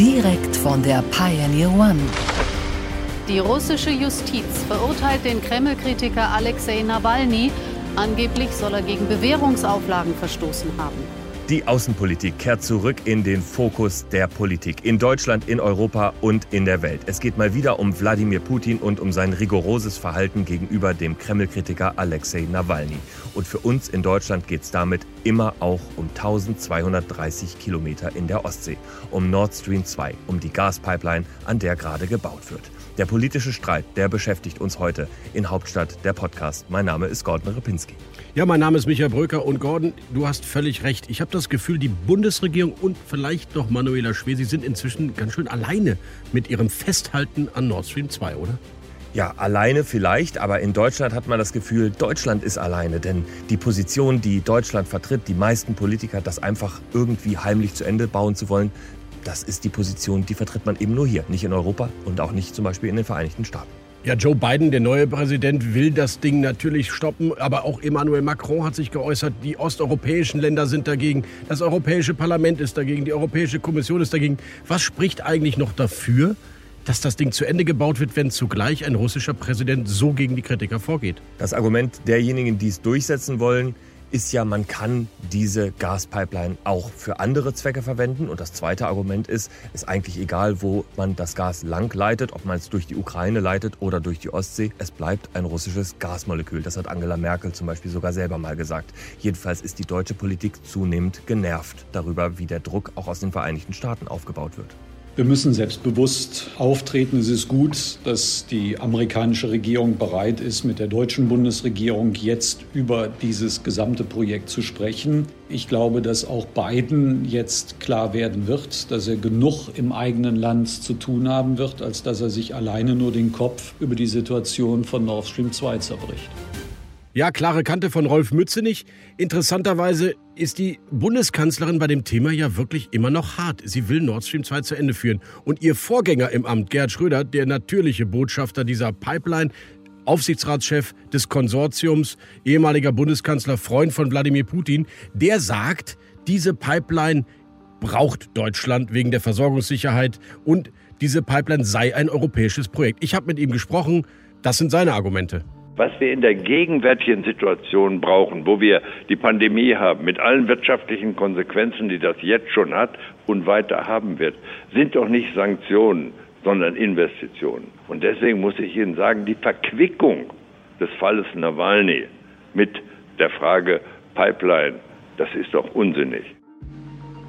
Direkt von der Pioneer One. Die russische Justiz verurteilt den Kreml-Kritiker Alexei Nawalny. Angeblich soll er gegen Bewährungsauflagen verstoßen haben. Die Außenpolitik kehrt zurück in den Fokus der Politik. In Deutschland, in Europa und in der Welt. Es geht mal wieder um Wladimir Putin und um sein rigoroses Verhalten gegenüber dem Kreml-Kritiker Alexei Nawalny. Und für uns in Deutschland geht es damit immer auch um 1230 Kilometer in der Ostsee. Um Nord Stream 2, um die Gaspipeline, an der gerade gebaut wird. Der politische Streit, der beschäftigt uns heute in Hauptstadt der Podcast. Mein Name ist Gordon Ripinski. Ja, mein Name ist Michael Bröker und Gordon, du hast völlig recht. Ich habe das Gefühl, die Bundesregierung und vielleicht noch Manuela Schwesi sind inzwischen ganz schön alleine mit ihrem Festhalten an Nord Stream 2, oder? Ja, alleine vielleicht, aber in Deutschland hat man das Gefühl, Deutschland ist alleine. Denn die Position, die Deutschland vertritt, die meisten Politiker, das einfach irgendwie heimlich zu Ende bauen zu wollen, das ist die Position, die vertritt man eben nur hier, nicht in Europa und auch nicht zum Beispiel in den Vereinigten Staaten. Ja, Joe Biden, der neue Präsident, will das Ding natürlich stoppen, aber auch Emmanuel Macron hat sich geäußert, die osteuropäischen Länder sind dagegen, das Europäische Parlament ist dagegen, die Europäische Kommission ist dagegen. Was spricht eigentlich noch dafür, dass das Ding zu Ende gebaut wird, wenn zugleich ein russischer Präsident so gegen die Kritiker vorgeht? Das Argument derjenigen, die es durchsetzen wollen, ist ja, man kann diese Gaspipeline auch für andere Zwecke verwenden. Und das zweite Argument ist, ist eigentlich egal, wo man das Gas lang leitet, ob man es durch die Ukraine leitet oder durch die Ostsee. Es bleibt ein russisches Gasmolekül. Das hat Angela Merkel zum Beispiel sogar selber mal gesagt. Jedenfalls ist die deutsche Politik zunehmend genervt darüber, wie der Druck auch aus den Vereinigten Staaten aufgebaut wird. Wir müssen selbstbewusst auftreten. Es ist gut, dass die amerikanische Regierung bereit ist, mit der deutschen Bundesregierung jetzt über dieses gesamte Projekt zu sprechen. Ich glaube, dass auch Biden jetzt klar werden wird, dass er genug im eigenen Land zu tun haben wird, als dass er sich alleine nur den Kopf über die Situation von Nord Stream 2 zerbricht. Ja, klare Kante von Rolf Mützenich. Interessanterweise ist die Bundeskanzlerin bei dem Thema ja wirklich immer noch hart. Sie will Nord Stream 2 zu Ende führen. Und ihr Vorgänger im Amt, Gerhard Schröder, der natürliche Botschafter dieser Pipeline, Aufsichtsratschef des Konsortiums, ehemaliger Bundeskanzler, Freund von Wladimir Putin, der sagt, diese Pipeline braucht Deutschland wegen der Versorgungssicherheit und diese Pipeline sei ein europäisches Projekt. Ich habe mit ihm gesprochen. Das sind seine Argumente. Was wir in der gegenwärtigen Situation brauchen, wo wir die Pandemie haben, mit allen wirtschaftlichen Konsequenzen, die das jetzt schon hat und weiter haben wird, sind doch nicht Sanktionen, sondern Investitionen. Und deswegen muss ich Ihnen sagen, die Verquickung des Falles Nawalny mit der Frage Pipeline, das ist doch unsinnig.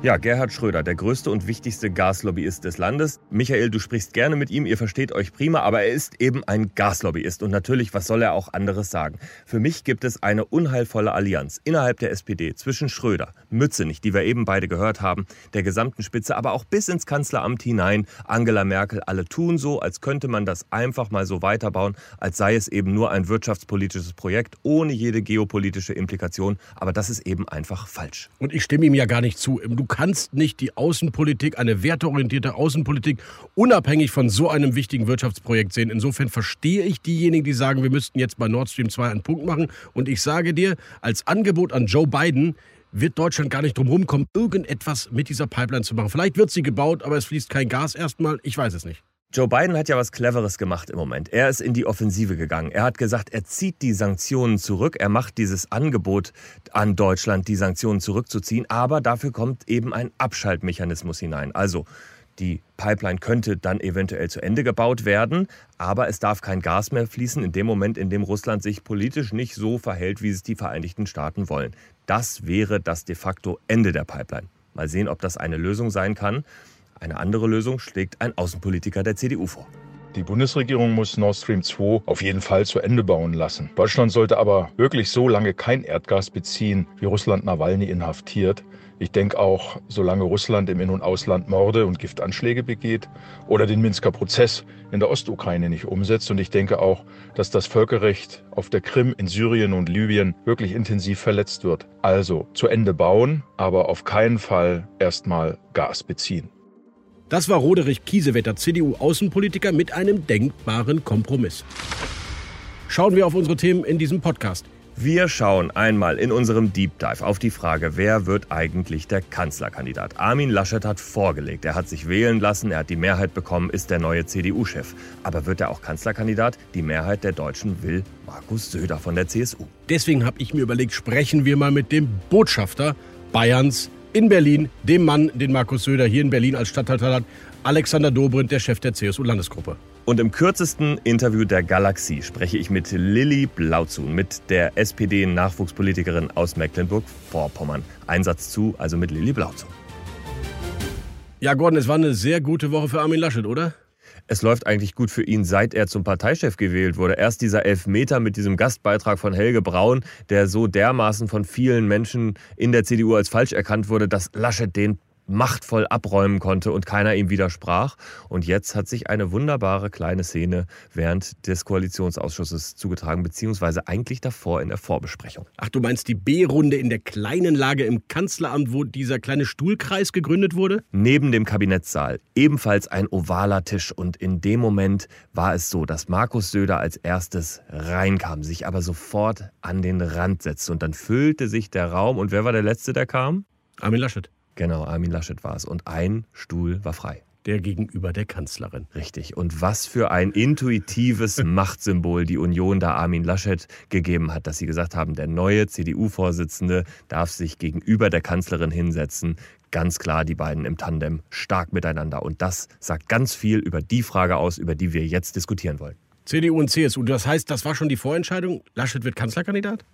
Ja, Gerhard Schröder, der größte und wichtigste Gaslobbyist des Landes. Michael, du sprichst gerne mit ihm, ihr versteht euch prima, aber er ist eben ein Gaslobbyist. Und natürlich, was soll er auch anderes sagen? Für mich gibt es eine unheilvolle Allianz innerhalb der SPD zwischen Schröder, Mützenich, die wir eben beide gehört haben, der gesamten Spitze, aber auch bis ins Kanzleramt hinein, Angela Merkel. Alle tun so, als könnte man das einfach mal so weiterbauen, als sei es eben nur ein wirtschaftspolitisches Projekt ohne jede geopolitische Implikation. Aber das ist eben einfach falsch. Und ich stimme ihm ja gar nicht zu. Du kannst nicht die Außenpolitik, eine werteorientierte Außenpolitik, unabhängig von so einem wichtigen Wirtschaftsprojekt sehen. Insofern verstehe ich diejenigen, die sagen, wir müssten jetzt bei Nord Stream 2 einen Punkt machen. Und ich sage dir, als Angebot an Joe Biden, wird Deutschland gar nicht drum rumkommen, irgendetwas mit dieser Pipeline zu machen. Vielleicht wird sie gebaut, aber es fließt kein Gas erstmal. Ich weiß es nicht. Joe Biden hat ja was Cleveres gemacht im Moment. Er ist in die Offensive gegangen. Er hat gesagt, er zieht die Sanktionen zurück. Er macht dieses Angebot an Deutschland, die Sanktionen zurückzuziehen. Aber dafür kommt eben ein Abschaltmechanismus hinein. Also die Pipeline könnte dann eventuell zu Ende gebaut werden, aber es darf kein Gas mehr fließen in dem Moment, in dem Russland sich politisch nicht so verhält, wie es die Vereinigten Staaten wollen. Das wäre das de facto Ende der Pipeline. Mal sehen, ob das eine Lösung sein kann. Eine andere Lösung schlägt ein Außenpolitiker der CDU vor. Die Bundesregierung muss Nord Stream 2 auf jeden Fall zu Ende bauen lassen. Deutschland sollte aber wirklich so lange kein Erdgas beziehen, wie Russland Nawalny inhaftiert. Ich denke auch, solange Russland im In- und Ausland Morde und Giftanschläge begeht oder den Minsker Prozess in der Ostukraine nicht umsetzt. Und ich denke auch, dass das Völkerrecht auf der Krim, in Syrien und Libyen wirklich intensiv verletzt wird. Also zu Ende bauen, aber auf keinen Fall erstmal Gas beziehen. Das war Roderich Kiesewetter, CDU-Außenpolitiker, mit einem denkbaren Kompromiss. Schauen wir auf unsere Themen in diesem Podcast. Wir schauen einmal in unserem Deep Dive auf die Frage, wer wird eigentlich der Kanzlerkandidat? Armin Laschet hat vorgelegt, er hat sich wählen lassen, er hat die Mehrheit bekommen, ist der neue CDU-Chef. Aber wird er auch Kanzlerkandidat? Die Mehrheit der Deutschen will Markus Söder von der CSU. Deswegen habe ich mir überlegt, sprechen wir mal mit dem Botschafter Bayerns in Berlin, dem Mann, den Markus Söder hier in Berlin als Stadthalter hat, Alexander Dobrindt, der Chef der CSU-Landesgruppe. Und im kürzesten Interview der Galaxie spreche ich mit Lilly Blauzun, mit der SPD-Nachwuchspolitikerin aus Mecklenburg-Vorpommern. Einsatz zu, also mit Lilly Blauzun. Ja, Gordon, es war eine sehr gute Woche für Armin Laschet, oder? Es läuft eigentlich gut für ihn, seit er zum Parteichef gewählt wurde. Erst dieser Elfmeter mit diesem Gastbeitrag von Helge Braun, der so dermaßen von vielen Menschen in der CDU als falsch erkannt wurde, dass Laschet den machtvoll abräumen konnte und keiner ihm widersprach. Und jetzt hat sich eine wunderbare kleine Szene während des Koalitionsausschusses zugetragen, beziehungsweise eigentlich davor in der Vorbesprechung. Ach, du meinst die B-Runde in der kleinen Lage im Kanzleramt, wo dieser kleine Stuhlkreis gegründet wurde? Neben dem Kabinettssaal ebenfalls ein ovaler Tisch. Und in dem Moment war es so, dass Markus Söder als erstes reinkam, sich aber sofort an den Rand setzte. Und dann füllte sich der Raum. Und wer war der Letzte, der kam? Armin Laschet. Genau, Armin Laschet war es. Und ein Stuhl war frei. Der gegenüber der Kanzlerin. Richtig. Und was für ein intuitives Machtsymbol die Union da Armin Laschet gegeben hat, dass sie gesagt haben, der neue CDU-Vorsitzende darf sich gegenüber der Kanzlerin hinsetzen. Ganz klar, die beiden im Tandem stark miteinander. Und das sagt ganz viel über die Frage aus, über die wir jetzt diskutieren wollen. CDU und CSU, das heißt, das war schon die Vorentscheidung? Laschet wird Kanzlerkandidat?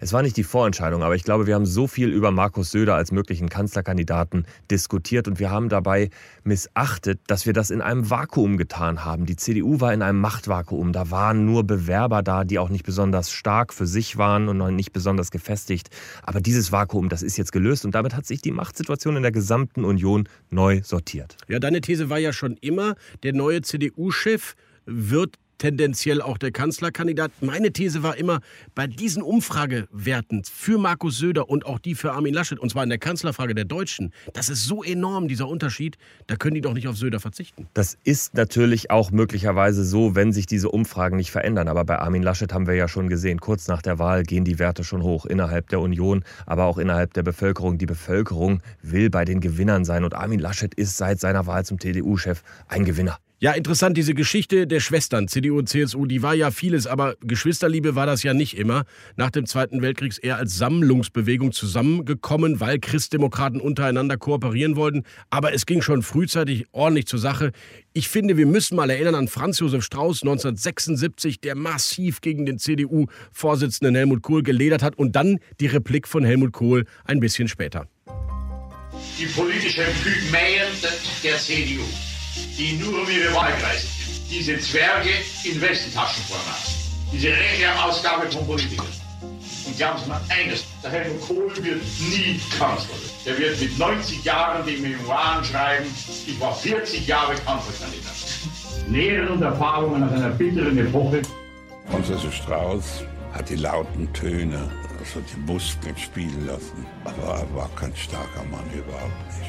Es war nicht die Vorentscheidung, aber ich glaube, wir haben so viel über Markus Söder als möglichen Kanzlerkandidaten diskutiert und wir haben dabei missachtet, dass wir das in einem Vakuum getan haben. Die CDU war in einem Machtvakuum. Da waren nur Bewerber da, die auch nicht besonders stark für sich waren und noch nicht besonders gefestigt. Aber dieses Vakuum, das ist jetzt gelöst und damit hat sich die Machtsituation in der gesamten Union neu sortiert. Ja, deine These war ja schon immer, der neue CDU-Chef wird tendenziell auch der Kanzlerkandidat. Meine These war immer, bei diesen Umfragewerten für Markus Söder und auch die für Armin Laschet, und zwar in der Kanzlerfrage der Deutschen, das ist so enorm, dieser Unterschied, da können die doch nicht auf Söder verzichten. Das ist natürlich auch möglicherweise so, wenn sich diese Umfragen nicht verändern. Aber bei Armin Laschet haben wir ja schon gesehen, kurz nach der Wahl gehen die Werte schon hoch innerhalb der Union, aber auch innerhalb der Bevölkerung. Die Bevölkerung will bei den Gewinnern sein und Armin Laschet ist seit seiner Wahl zum CDU-Chef ein Gewinner. Ja, interessant, diese Geschichte der Schwestern, CDU und CSU, die war ja vieles, aber Geschwisterliebe war das ja nicht immer. Nach dem Zweiten Weltkrieg eher als Sammlungsbewegung zusammengekommen, weil Christdemokraten untereinander kooperieren wollten. Aber es ging schon frühzeitig ordentlich zur Sache. Ich finde, wir müssen mal erinnern an Franz Josef Strauß 1976, der massiv gegen den CDU-Vorsitzenden Helmut Kohl geledert hat und dann die Replik von Helmut Kohl ein bisschen später. Die politischen Pygmäen der CDU die nur um ihre Wahlkreise sind. Diese Zwerge in Westentaschenformat. Diese Rechenausgabe von Politikern. Und glauben Sie mal eines, der Helmut Kohl wird nie Kanzler. Der wird mit 90 Jahren die Memoiren schreiben, ich war 40 Jahre Kanzlerkandidat. Lehren und Erfahrungen aus einer bitteren Epoche. Franz Josef Strauß hat die lauten Töne, also die Muskeln spielen lassen. Aber er war kein starker Mann überhaupt nicht.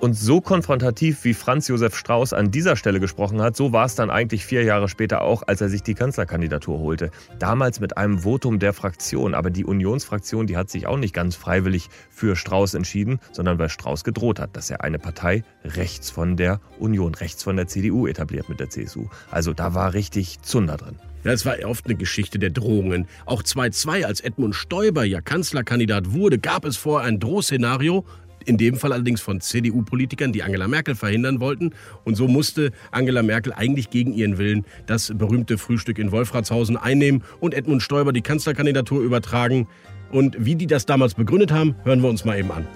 Und so konfrontativ, wie Franz Josef Strauß an dieser Stelle gesprochen hat, so war es dann eigentlich vier Jahre später auch, als er sich die Kanzlerkandidatur holte. Damals mit einem Votum der Fraktion. Aber die Unionsfraktion, die hat sich auch nicht ganz freiwillig für Strauß entschieden, sondern weil Strauß gedroht hat, dass er eine Partei rechts von der Union, rechts von der CDU etabliert mit der CSU. Also da war richtig Zunder drin. Ja, es war oft eine Geschichte der Drohungen. Auch 2-2, als Edmund Stoiber ja Kanzlerkandidat wurde, gab es vorher ein Drohszenario, in dem Fall allerdings von CDU-Politikern, die Angela Merkel verhindern wollten. Und so musste Angela Merkel eigentlich gegen ihren Willen das berühmte Frühstück in Wolfratshausen einnehmen und Edmund Stoiber die Kanzlerkandidatur übertragen. Und wie die das damals begründet haben, hören wir uns mal eben an.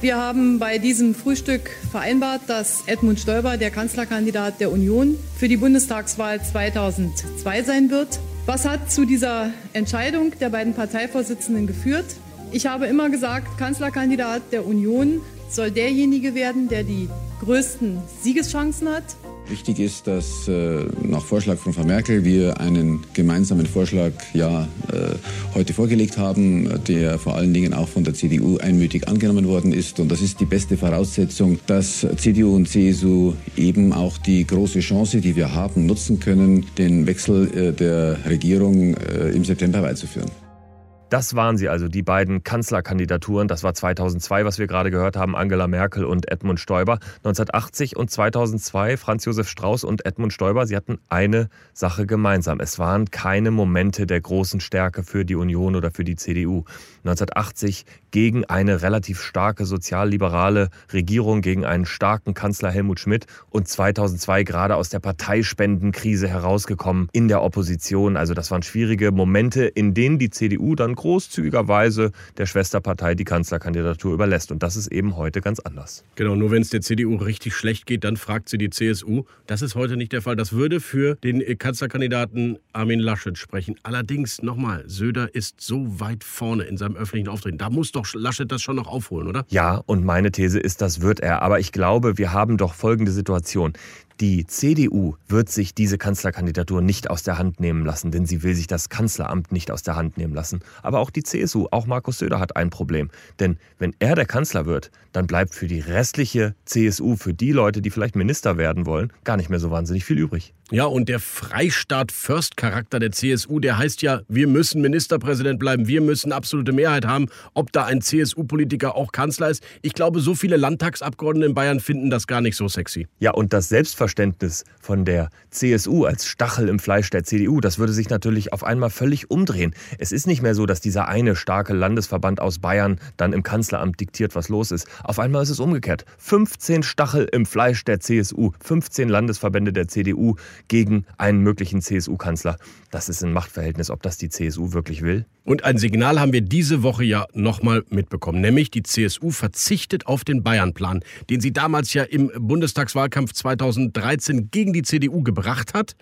Wir haben bei diesem Frühstück vereinbart, dass Edmund Stoiber der Kanzlerkandidat der Union für die Bundestagswahl 2002 sein wird. Was hat zu dieser Entscheidung der beiden Parteivorsitzenden geführt? Ich habe immer gesagt, Kanzlerkandidat der Union soll derjenige werden, der die größten Siegeschancen hat. Wichtig ist, dass äh, nach Vorschlag von Frau Merkel wir einen gemeinsamen Vorschlag ja äh, heute vorgelegt haben, der vor allen Dingen auch von der CDU einmütig angenommen worden ist. Und das ist die beste Voraussetzung, dass CDU und CSU eben auch die große Chance, die wir haben, nutzen können, den Wechsel äh, der Regierung äh, im September beizuführen. Das waren sie also, die beiden Kanzlerkandidaturen. Das war 2002, was wir gerade gehört haben, Angela Merkel und Edmund Stoiber. 1980 und 2002 Franz Josef Strauß und Edmund Stoiber. Sie hatten eine Sache gemeinsam. Es waren keine Momente der großen Stärke für die Union oder für die CDU. 1980 gegen eine relativ starke sozialliberale Regierung, gegen einen starken Kanzler Helmut Schmidt und 2002 gerade aus der Parteispendenkrise herausgekommen in der Opposition. Also das waren schwierige Momente, in denen die CDU dann großzügigerweise der Schwesterpartei die Kanzlerkandidatur überlässt. Und das ist eben heute ganz anders. Genau, nur wenn es der CDU richtig schlecht geht, dann fragt sie die CSU. Das ist heute nicht der Fall. Das würde für den Kanzlerkandidaten Armin Laschet sprechen. Allerdings, nochmal, Söder ist so weit vorne in seinem öffentlichen Auftreten. Da muss doch Laschet das schon noch aufholen, oder? Ja, und meine These ist, das wird er. Aber ich glaube, wir haben doch folgende Situation. Die CDU wird sich diese Kanzlerkandidatur nicht aus der Hand nehmen lassen, denn sie will sich das Kanzleramt nicht aus der Hand nehmen lassen. Aber auch die CSU, auch Markus Söder hat ein Problem. Denn wenn er der Kanzler wird, dann bleibt für die restliche CSU, für die Leute, die vielleicht Minister werden wollen, gar nicht mehr so wahnsinnig viel übrig. Ja, und der Freistaat-First-Charakter der CSU, der heißt ja, wir müssen Ministerpräsident bleiben, wir müssen absolute Mehrheit haben, ob da ein CSU-Politiker auch Kanzler ist. Ich glaube, so viele Landtagsabgeordnete in Bayern finden das gar nicht so sexy. Ja, und das Selbstverständnis von der CSU als Stachel im Fleisch der CDU, das würde sich natürlich auf einmal völlig umdrehen. Es ist nicht mehr so, dass dieser eine starke Landesverband aus Bayern dann im Kanzleramt diktiert, was los ist. Auf einmal ist es umgekehrt. 15 Stachel im Fleisch der CSU, 15 Landesverbände der CDU gegen einen möglichen CSU-Kanzler. Das ist ein Machtverhältnis, ob das die CSU wirklich will. Und ein Signal haben wir diese Woche ja nochmal mitbekommen, nämlich die CSU verzichtet auf den Bayern-Plan, den sie damals ja im Bundestagswahlkampf 2013 gegen die CDU gebracht hat.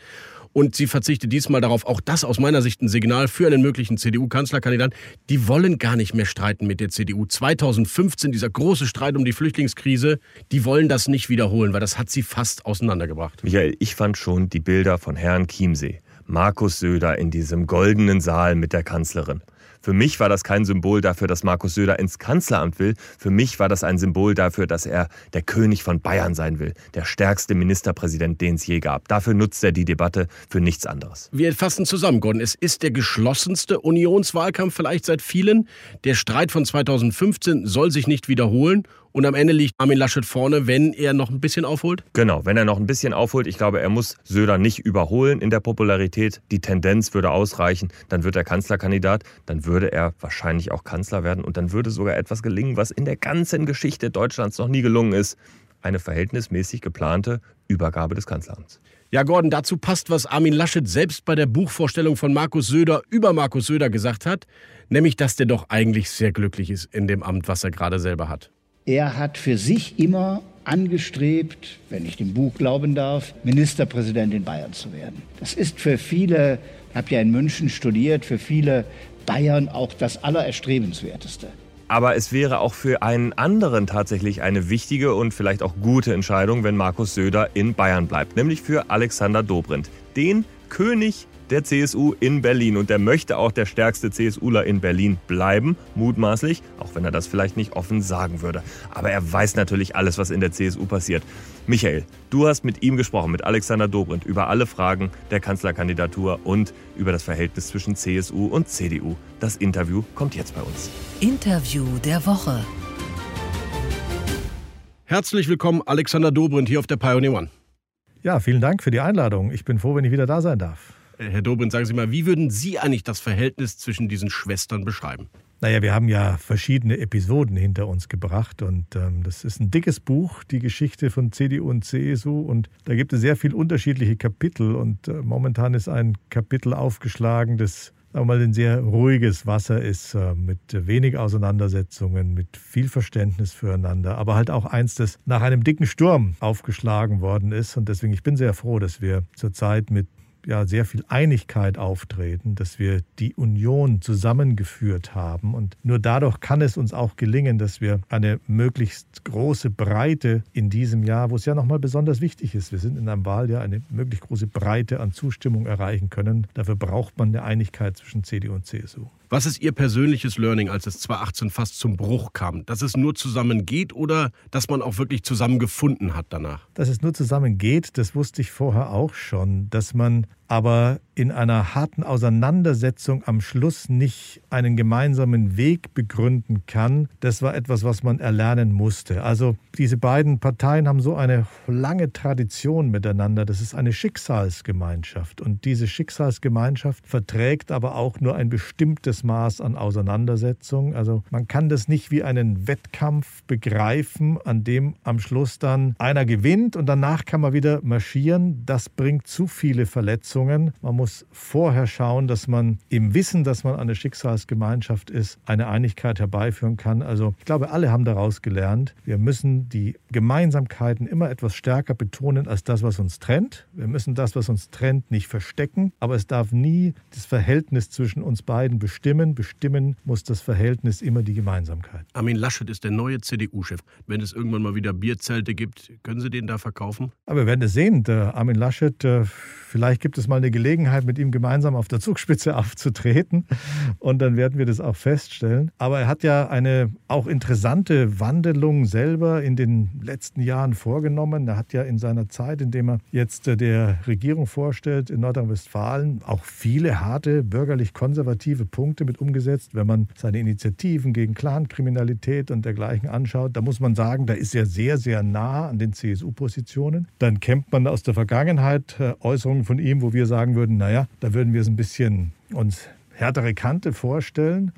Und sie verzichtet diesmal darauf, auch das aus meiner Sicht ein Signal für einen möglichen CDU-Kanzlerkandidaten. Die wollen gar nicht mehr streiten mit der CDU. 2015, dieser große Streit um die Flüchtlingskrise, die wollen das nicht wiederholen, weil das hat sie fast auseinandergebracht. Michael, ich fand schon die Bilder von Herrn Chiemsee, Markus Söder in diesem goldenen Saal mit der Kanzlerin. Für mich war das kein Symbol dafür, dass Markus Söder ins Kanzleramt will. Für mich war das ein Symbol dafür, dass er der König von Bayern sein will. Der stärkste Ministerpräsident, den es je gab. Dafür nutzt er die Debatte für nichts anderes. Wir fassen zusammen, Gordon. Es ist der geschlossenste Unionswahlkampf vielleicht seit vielen. Der Streit von 2015 soll sich nicht wiederholen. Und am Ende liegt Armin Laschet vorne, wenn er noch ein bisschen aufholt? Genau, wenn er noch ein bisschen aufholt. Ich glaube, er muss Söder nicht überholen in der Popularität. Die Tendenz würde ausreichen. Dann wird er Kanzlerkandidat. Dann würde er wahrscheinlich auch Kanzler werden. Und dann würde sogar etwas gelingen, was in der ganzen Geschichte Deutschlands noch nie gelungen ist. Eine verhältnismäßig geplante Übergabe des Kanzleramts. Ja, Gordon, dazu passt, was Armin Laschet selbst bei der Buchvorstellung von Markus Söder über Markus Söder gesagt hat, nämlich, dass der doch eigentlich sehr glücklich ist in dem Amt, was er gerade selber hat. Er hat für sich immer angestrebt, wenn ich dem Buch glauben darf, Ministerpräsident in Bayern zu werden. Das ist für viele, ich habe ja in München studiert, für viele Bayern auch das Allererstrebenswerteste. Aber es wäre auch für einen anderen tatsächlich eine wichtige und vielleicht auch gute Entscheidung, wenn Markus Söder in Bayern bleibt, nämlich für Alexander Dobrindt, den König der CSU in Berlin. Und der möchte auch der stärkste CSUler in Berlin bleiben, mutmaßlich, auch wenn er das vielleicht nicht offen sagen würde. Aber er weiß natürlich alles, was in der CSU passiert. Michael, du hast mit ihm gesprochen, mit Alexander Dobrindt, über alle Fragen der Kanzlerkandidatur und über das Verhältnis zwischen CSU und CDU. Das Interview kommt jetzt bei uns. Interview der Woche. Herzlich willkommen, Alexander Dobrindt, hier auf der Pioneer One. Ja, vielen Dank für die Einladung. Ich bin froh, wenn ich wieder da sein darf. Herr Dobrindt, sagen Sie mal, wie würden Sie eigentlich das Verhältnis zwischen diesen Schwestern beschreiben? Naja, wir haben ja verschiedene Episoden hinter uns gebracht und ähm, das ist ein dickes Buch, die Geschichte von CDU und CSU und da gibt es sehr viele unterschiedliche Kapitel und äh, momentan ist ein Kapitel aufgeschlagen, das sagen wir mal, ein sehr ruhiges Wasser ist, äh, mit wenig Auseinandersetzungen, mit viel Verständnis füreinander, aber halt auch eins, das nach einem dicken Sturm aufgeschlagen worden ist. Und deswegen, ich bin sehr froh, dass wir zurzeit mit ja sehr viel Einigkeit auftreten, dass wir die Union zusammengeführt haben. Und nur dadurch kann es uns auch gelingen, dass wir eine möglichst große Breite in diesem Jahr, wo es ja nochmal besonders wichtig ist, wir sind in einem Wahljahr, eine möglichst große Breite an Zustimmung erreichen können. Dafür braucht man eine Einigkeit zwischen CDU und CSU. Was ist Ihr persönliches Learning, als es 2018 fast zum Bruch kam? Dass es nur zusammen geht oder dass man auch wirklich zusammengefunden hat danach? Dass es nur zusammen geht, das wusste ich vorher auch schon. Dass man aber in einer harten Auseinandersetzung am Schluss nicht einen gemeinsamen Weg begründen kann, das war etwas, was man erlernen musste. Also diese beiden Parteien haben so eine lange Tradition miteinander. Das ist eine Schicksalsgemeinschaft. Und diese Schicksalsgemeinschaft verträgt aber auch nur ein bestimmtes Maß an Auseinandersetzung. Also man kann das nicht wie einen Wettkampf begreifen, an dem am Schluss dann einer gewinnt und danach kann man wieder marschieren. Das bringt zu viele Verletzungen Verletzungen. Man muss vorher schauen, dass man im Wissen, dass man eine Schicksalsgemeinschaft ist, eine Einigkeit herbeiführen kann. Also ich glaube, alle haben daraus gelernt. Wir müssen die Gemeinsamkeiten immer etwas stärker betonen als das, was uns trennt. Wir müssen das, was uns trennt, nicht verstecken. Aber es darf nie das Verhältnis zwischen uns beiden bestimmen. Bestimmen muss das Verhältnis immer die Gemeinsamkeit. Armin Laschet ist der neue CDU-Chef. Wenn es irgendwann mal wieder Bierzelte gibt, können Sie den da verkaufen? Aber wir werden es sehen. Der Armin Laschet, äh, vielleicht gibt es mal eine Gelegenheit, mit ihm gemeinsam auf der Zugspitze aufzutreten. Und dann werden wir das auch feststellen. Aber er hat ja eine auch interessante Wandelung selber in den letzten Jahren vorgenommen. Er hat ja in seiner Zeit, in dem er jetzt äh, der Regierung vorstellt in Nordrhein-Westfalen, auch viele harte bürgerlich-konservative Punkte mit umgesetzt. Wenn man seine Initiativen gegen Clankriminalität und dergleichen anschaut, da muss man sagen, da ist er sehr, sehr nah an den CSU-Positionen. Dann kennt man aus der Vergangenheit äh, Äußerungen von ihm, wo wir sagen würden, naja, da würden wir es ein bisschen uns härtere Kante vorstellen.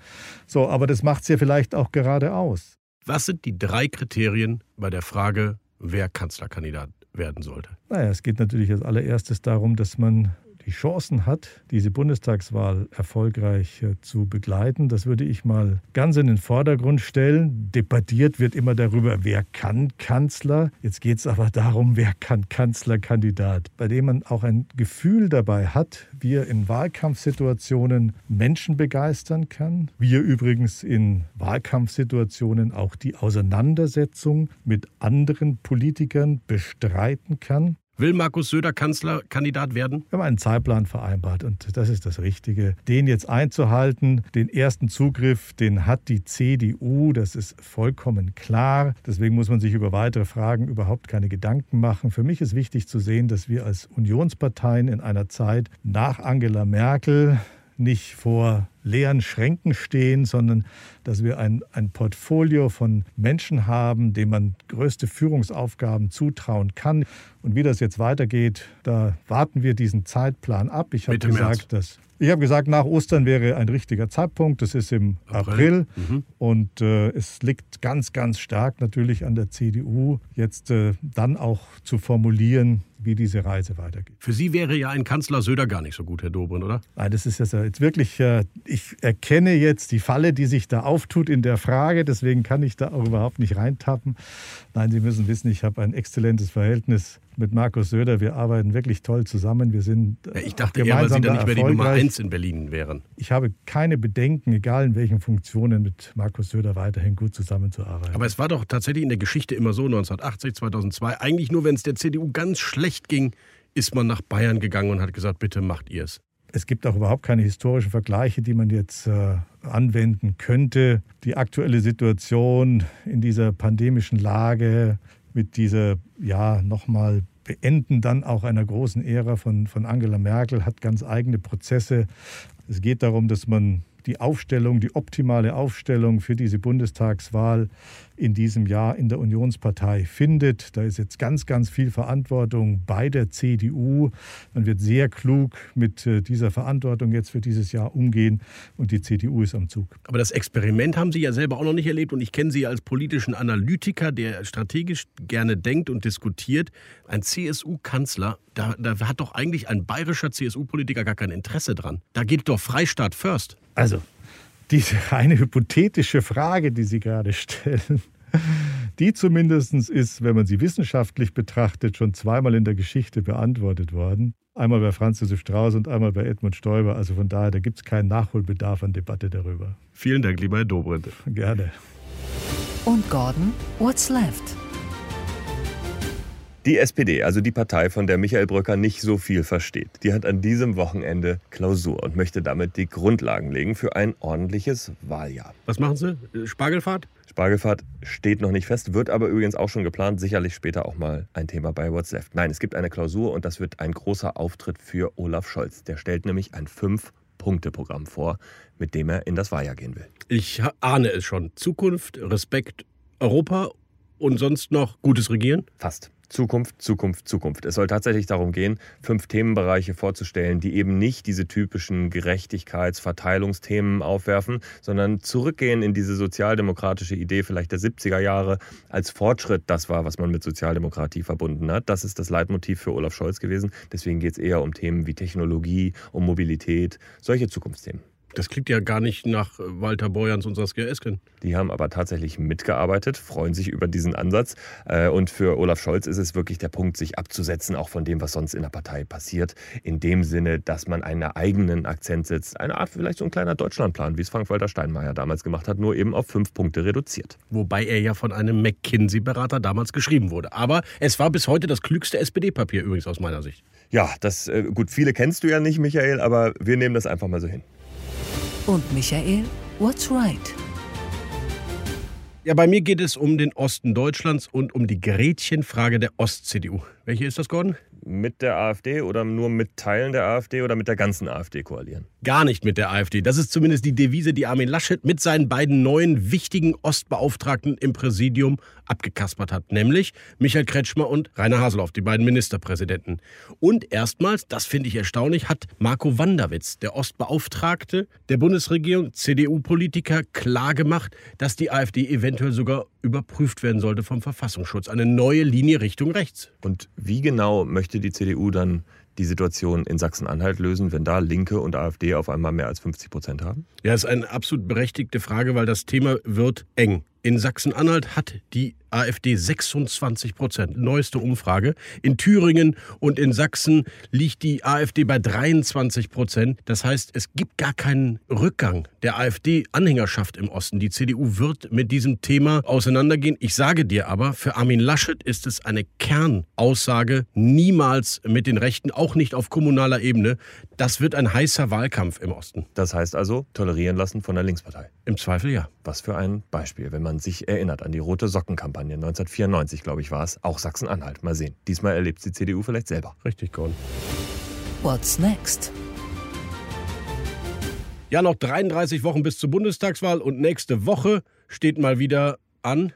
So, aber das macht es ja vielleicht auch gerade aus. Was sind die drei Kriterien bei der Frage, wer Kanzlerkandidat werden sollte? Naja, es geht natürlich als allererstes darum, dass man die Chancen hat, diese Bundestagswahl erfolgreich äh, zu begleiten. Das würde ich mal ganz in den Vordergrund stellen. Debattiert wird immer darüber, wer kann Kanzler. Jetzt geht es aber darum, wer kann Kanzlerkandidat, bei dem man auch ein Gefühl dabei hat, wie er in Wahlkampfsituationen Menschen begeistern kann, wie er übrigens in Wahlkampfsituationen auch die Auseinandersetzung mit anderen Politikern bestreiten kann. Will Markus Söder Kanzlerkandidat werden? Wir haben einen Zeitplan vereinbart und das ist das Richtige. Den jetzt einzuhalten, den ersten Zugriff, den hat die CDU, das ist vollkommen klar. Deswegen muss man sich über weitere Fragen überhaupt keine Gedanken machen. Für mich ist wichtig zu sehen, dass wir als Unionsparteien in einer Zeit nach Angela Merkel nicht vor leeren Schränken stehen, sondern dass wir ein, ein Portfolio von Menschen haben, denen man größte Führungsaufgaben zutrauen kann. Und wie das jetzt weitergeht, da warten wir diesen Zeitplan ab. Ich habe gesagt, dass ich habe gesagt, nach Ostern wäre ein richtiger Zeitpunkt. Das ist im April. April. Mhm. Und äh, es liegt ganz, ganz stark natürlich an der CDU, jetzt äh, dann auch zu formulieren, wie diese Reise weitergeht. Für Sie wäre ja ein Kanzler Söder gar nicht so gut, Herr Dobrindt, oder? Nein, das ist jetzt wirklich, äh, ich erkenne jetzt die Falle, die sich da auftut in der Frage, deswegen kann ich da auch überhaupt nicht reintappen. Nein, Sie müssen wissen, ich habe ein exzellentes Verhältnis mit Markus Söder. Wir arbeiten wirklich toll zusammen. Wir sind ja, ich dachte eher, weil Sie dann nicht mehr die Nummer eins in Berlin wären. Ich habe keine Bedenken, egal in welchen Funktionen, mit Markus Söder weiterhin gut zusammenzuarbeiten. Aber es war doch tatsächlich in der Geschichte immer so, 1980, 2002, eigentlich nur, wenn es der CDU ganz schlecht ging, ist man nach Bayern gegangen und hat gesagt, bitte macht ihr es. Es gibt auch überhaupt keine historischen Vergleiche, die man jetzt äh, anwenden könnte. Die aktuelle Situation in dieser pandemischen Lage mit dieser, ja, nochmal Beenden dann auch einer großen Ära von, von Angela Merkel hat ganz eigene Prozesse. Es geht darum, dass man die Aufstellung, die optimale Aufstellung für diese Bundestagswahl in diesem Jahr in der Unionspartei findet. Da ist jetzt ganz, ganz viel Verantwortung bei der CDU. Man wird sehr klug mit äh, dieser Verantwortung jetzt für dieses Jahr umgehen und die CDU ist am Zug. Aber das Experiment haben Sie ja selber auch noch nicht erlebt und ich kenne Sie als politischen Analytiker, der strategisch gerne denkt und diskutiert. Ein CSU-Kanzler, da, da hat doch eigentlich ein bayerischer CSU-Politiker gar kein Interesse dran. Da geht doch Freistaat first. Also, diese reine hypothetische Frage, die Sie gerade stellen, die zumindest ist, wenn man sie wissenschaftlich betrachtet, schon zweimal in der Geschichte beantwortet worden. Einmal bei Franz Josef Strauß und einmal bei Edmund Stoiber. Also von daher, da gibt es keinen Nachholbedarf an Debatte darüber. Vielen Dank, lieber Herr Dobrindt. Gerne. Und Gordon, what's left? Die SPD, also die Partei, von der Michael Brücker nicht so viel versteht, die hat an diesem Wochenende Klausur und möchte damit die Grundlagen legen für ein ordentliches Wahljahr. Was machen Sie? Spargelfahrt? Spargelfahrt steht noch nicht fest, wird aber übrigens auch schon geplant, sicherlich später auch mal ein Thema bei What's Left. Nein, es gibt eine Klausur und das wird ein großer Auftritt für Olaf Scholz. Der stellt nämlich ein Fünf-Punkte-Programm vor, mit dem er in das Wahljahr gehen will. Ich ahne es schon. Zukunft, Respekt, Europa und sonst noch gutes Regieren? Fast. Zukunft, Zukunft, Zukunft. Es soll tatsächlich darum gehen, fünf Themenbereiche vorzustellen, die eben nicht diese typischen Gerechtigkeits-, Verteilungsthemen aufwerfen, sondern zurückgehen in diese sozialdemokratische Idee vielleicht der 70er Jahre als Fortschritt. Das war, was man mit Sozialdemokratie verbunden hat. Das ist das Leitmotiv für Olaf Scholz gewesen. Deswegen geht es eher um Themen wie Technologie, um Mobilität, solche Zukunftsthemen. Das klingt ja gar nicht nach Walter Borjans und Saskia Esken. Die haben aber tatsächlich mitgearbeitet, freuen sich über diesen Ansatz. Äh, und für Olaf Scholz ist es wirklich der Punkt, sich abzusetzen, auch von dem, was sonst in der Partei passiert. In dem Sinne, dass man einen eigenen Akzent setzt. Eine Art, vielleicht so ein kleiner Deutschlandplan, wie es Frank-Walter Steinmeier damals gemacht hat, nur eben auf fünf Punkte reduziert. Wobei er ja von einem McKinsey-Berater damals geschrieben wurde. Aber es war bis heute das klügste SPD-Papier übrigens aus meiner Sicht. Ja, das, äh, gut, viele kennst du ja nicht, Michael, aber wir nehmen das einfach mal so hin. Und Michael, what's right? Ja, bei mir geht es um den Osten Deutschlands und um die Gretchenfrage der Ost-CDU. Welche ist das, Gordon? Mit der AfD oder nur mit Teilen der AfD oder mit der ganzen AfD koalieren? Gar nicht mit der AfD. Das ist zumindest die Devise, die Armin Laschet mit seinen beiden neuen wichtigen Ostbeauftragten im Präsidium abgekaspert hat. Nämlich Michael Kretschmer und Rainer Haseloff, die beiden Ministerpräsidenten. Und erstmals, das finde ich erstaunlich, hat Marco Wanderwitz, der Ostbeauftragte der Bundesregierung, CDU-Politiker, klargemacht, dass die AfD eventuell sogar überprüft werden sollte vom Verfassungsschutz. Eine neue Linie Richtung rechts. Und wie genau möchte die CDU dann die Situation in Sachsen-Anhalt lösen, wenn da Linke und AfD auf einmal mehr als 50 Prozent haben? Ja, das ist eine absolut berechtigte Frage, weil das Thema wird eng. In Sachsen-Anhalt hat die AfD 26 Prozent. Neueste Umfrage. In Thüringen und in Sachsen liegt die AfD bei 23 Prozent. Das heißt, es gibt gar keinen Rückgang der AfD-Anhängerschaft im Osten. Die CDU wird mit diesem Thema auseinandergehen. Ich sage dir aber, für Armin Laschet ist es eine Kernaussage, niemals mit den Rechten, auch nicht auf kommunaler Ebene. Das wird ein heißer Wahlkampf im Osten. Das heißt also, tolerieren lassen von der Linkspartei. Im Zweifel ja. Was für ein Beispiel, wenn man sich erinnert an die Rote Sockenkampagne 1994, glaube ich, war es. Auch Sachsen-Anhalt. Mal sehen. Diesmal erlebt die CDU vielleicht selber. Richtig, Gordon. What's next? Ja, noch 33 Wochen bis zur Bundestagswahl und nächste Woche steht mal wieder an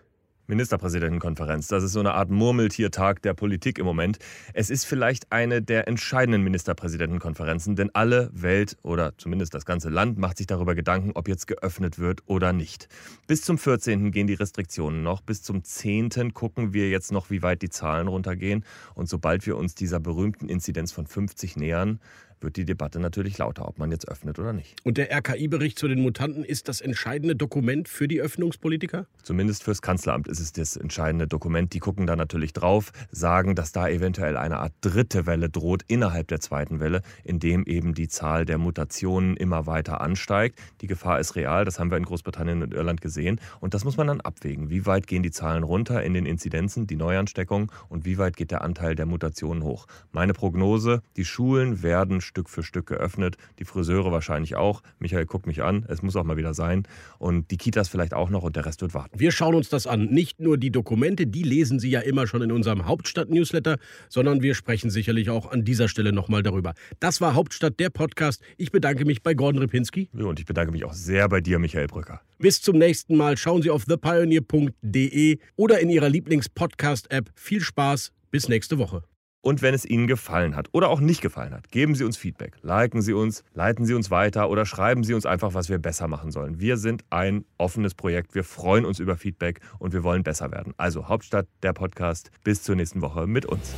Ministerpräsidentenkonferenz. Das ist so eine Art Murmeltiertag der Politik im Moment. Es ist vielleicht eine der entscheidenden Ministerpräsidentenkonferenzen, denn alle Welt oder zumindest das ganze Land macht sich darüber Gedanken, ob jetzt geöffnet wird oder nicht. Bis zum 14. gehen die Restriktionen noch. Bis zum 10. gucken wir jetzt noch, wie weit die Zahlen runtergehen. Und sobald wir uns dieser berühmten Inzidenz von 50 nähern, wird die Debatte natürlich lauter, ob man jetzt öffnet oder nicht. Und der RKI-Bericht zu den Mutanten ist das entscheidende Dokument für die Öffnungspolitiker? Zumindest fürs Kanzleramt ist es das entscheidende Dokument. Die gucken da natürlich drauf, sagen, dass da eventuell eine Art dritte Welle droht innerhalb der zweiten Welle, indem eben die Zahl der Mutationen immer weiter ansteigt. Die Gefahr ist real, das haben wir in Großbritannien und Irland gesehen. Und das muss man dann abwägen. Wie weit gehen die Zahlen runter in den Inzidenzen, die Neuansteckungen und wie weit geht der Anteil der Mutationen hoch? Meine Prognose, die Schulen werden Stück für Stück geöffnet. Die Friseure wahrscheinlich auch. Michael, guck mich an. Es muss auch mal wieder sein. Und die Kitas vielleicht auch noch und der Rest wird warten. Wir schauen uns das an. Nicht nur die Dokumente, die lesen Sie ja immer schon in unserem Hauptstadt-Newsletter, sondern wir sprechen sicherlich auch an dieser Stelle nochmal darüber. Das war Hauptstadt, der Podcast. Ich bedanke mich bei Gordon Ripinski. Und ich bedanke mich auch sehr bei dir, Michael Brücker. Bis zum nächsten Mal. Schauen Sie auf thepioneer.de oder in Ihrer Lieblings-Podcast-App. Viel Spaß. Bis nächste Woche. Und wenn es Ihnen gefallen hat oder auch nicht gefallen hat, geben Sie uns Feedback. Liken Sie uns, leiten Sie uns weiter oder schreiben Sie uns einfach, was wir besser machen sollen. Wir sind ein offenes Projekt. Wir freuen uns über Feedback und wir wollen besser werden. Also Hauptstadt, der Podcast. Bis zur nächsten Woche mit uns.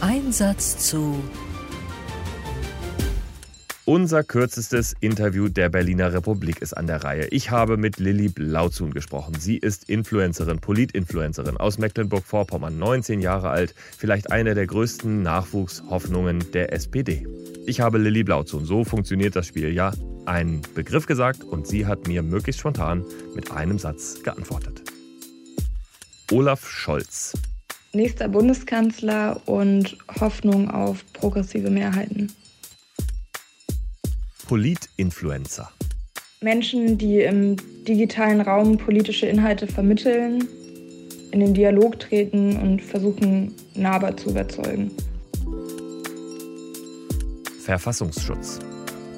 Ein Satz zu Unser kürzestes Interview der Berliner Republik ist an der Reihe. Ich habe mit Lilly Blauzun gesprochen. Sie ist Influencerin, Politinfluencerin aus Mecklenburg-Vorpommern, 19 Jahre alt, vielleicht eine der größten Nachwuchshoffnungen der SPD. Ich habe Lilly Blauzun, so funktioniert das Spiel, ja, einen Begriff gesagt und sie hat mir möglichst spontan mit einem Satz geantwortet. Olaf Scholz. Nächster Bundeskanzler und Hoffnung auf progressive Mehrheiten. Politinfluencer. Menschen, die im digitalen Raum politische Inhalte vermitteln, in den Dialog treten und versuchen, nahbar zu überzeugen. Verfassungsschutz.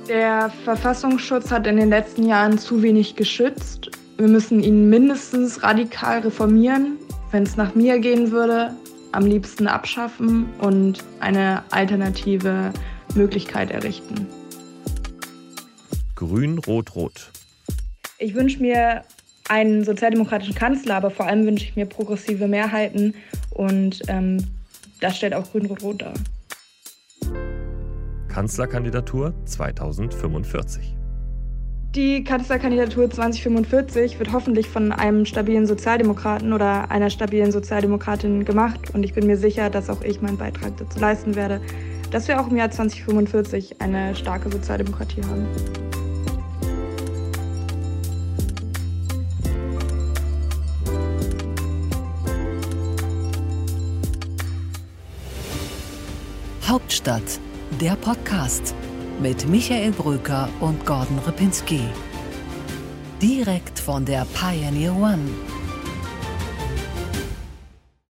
Der Verfassungsschutz hat in den letzten Jahren zu wenig geschützt. Wir müssen ihn mindestens radikal reformieren. Wenn es nach mir gehen würde, am liebsten abschaffen und eine alternative Möglichkeit errichten. Grün, Rot, Rot. Ich wünsche mir einen sozialdemokratischen Kanzler, aber vor allem wünsche ich mir progressive Mehrheiten und ähm, das stellt auch Grün-Rot-Rot dar. Kanzlerkandidatur 2045. Die Kanzlerkandidatur 2045 wird hoffentlich von einem stabilen Sozialdemokraten oder einer stabilen Sozialdemokratin gemacht und ich bin mir sicher, dass auch ich meinen Beitrag dazu leisten werde, dass wir auch im Jahr 2045 eine starke Sozialdemokratie haben. Hauptstadt, der Podcast mit Michael Bröker und Gordon Ripinski. Direkt von der Pioneer One.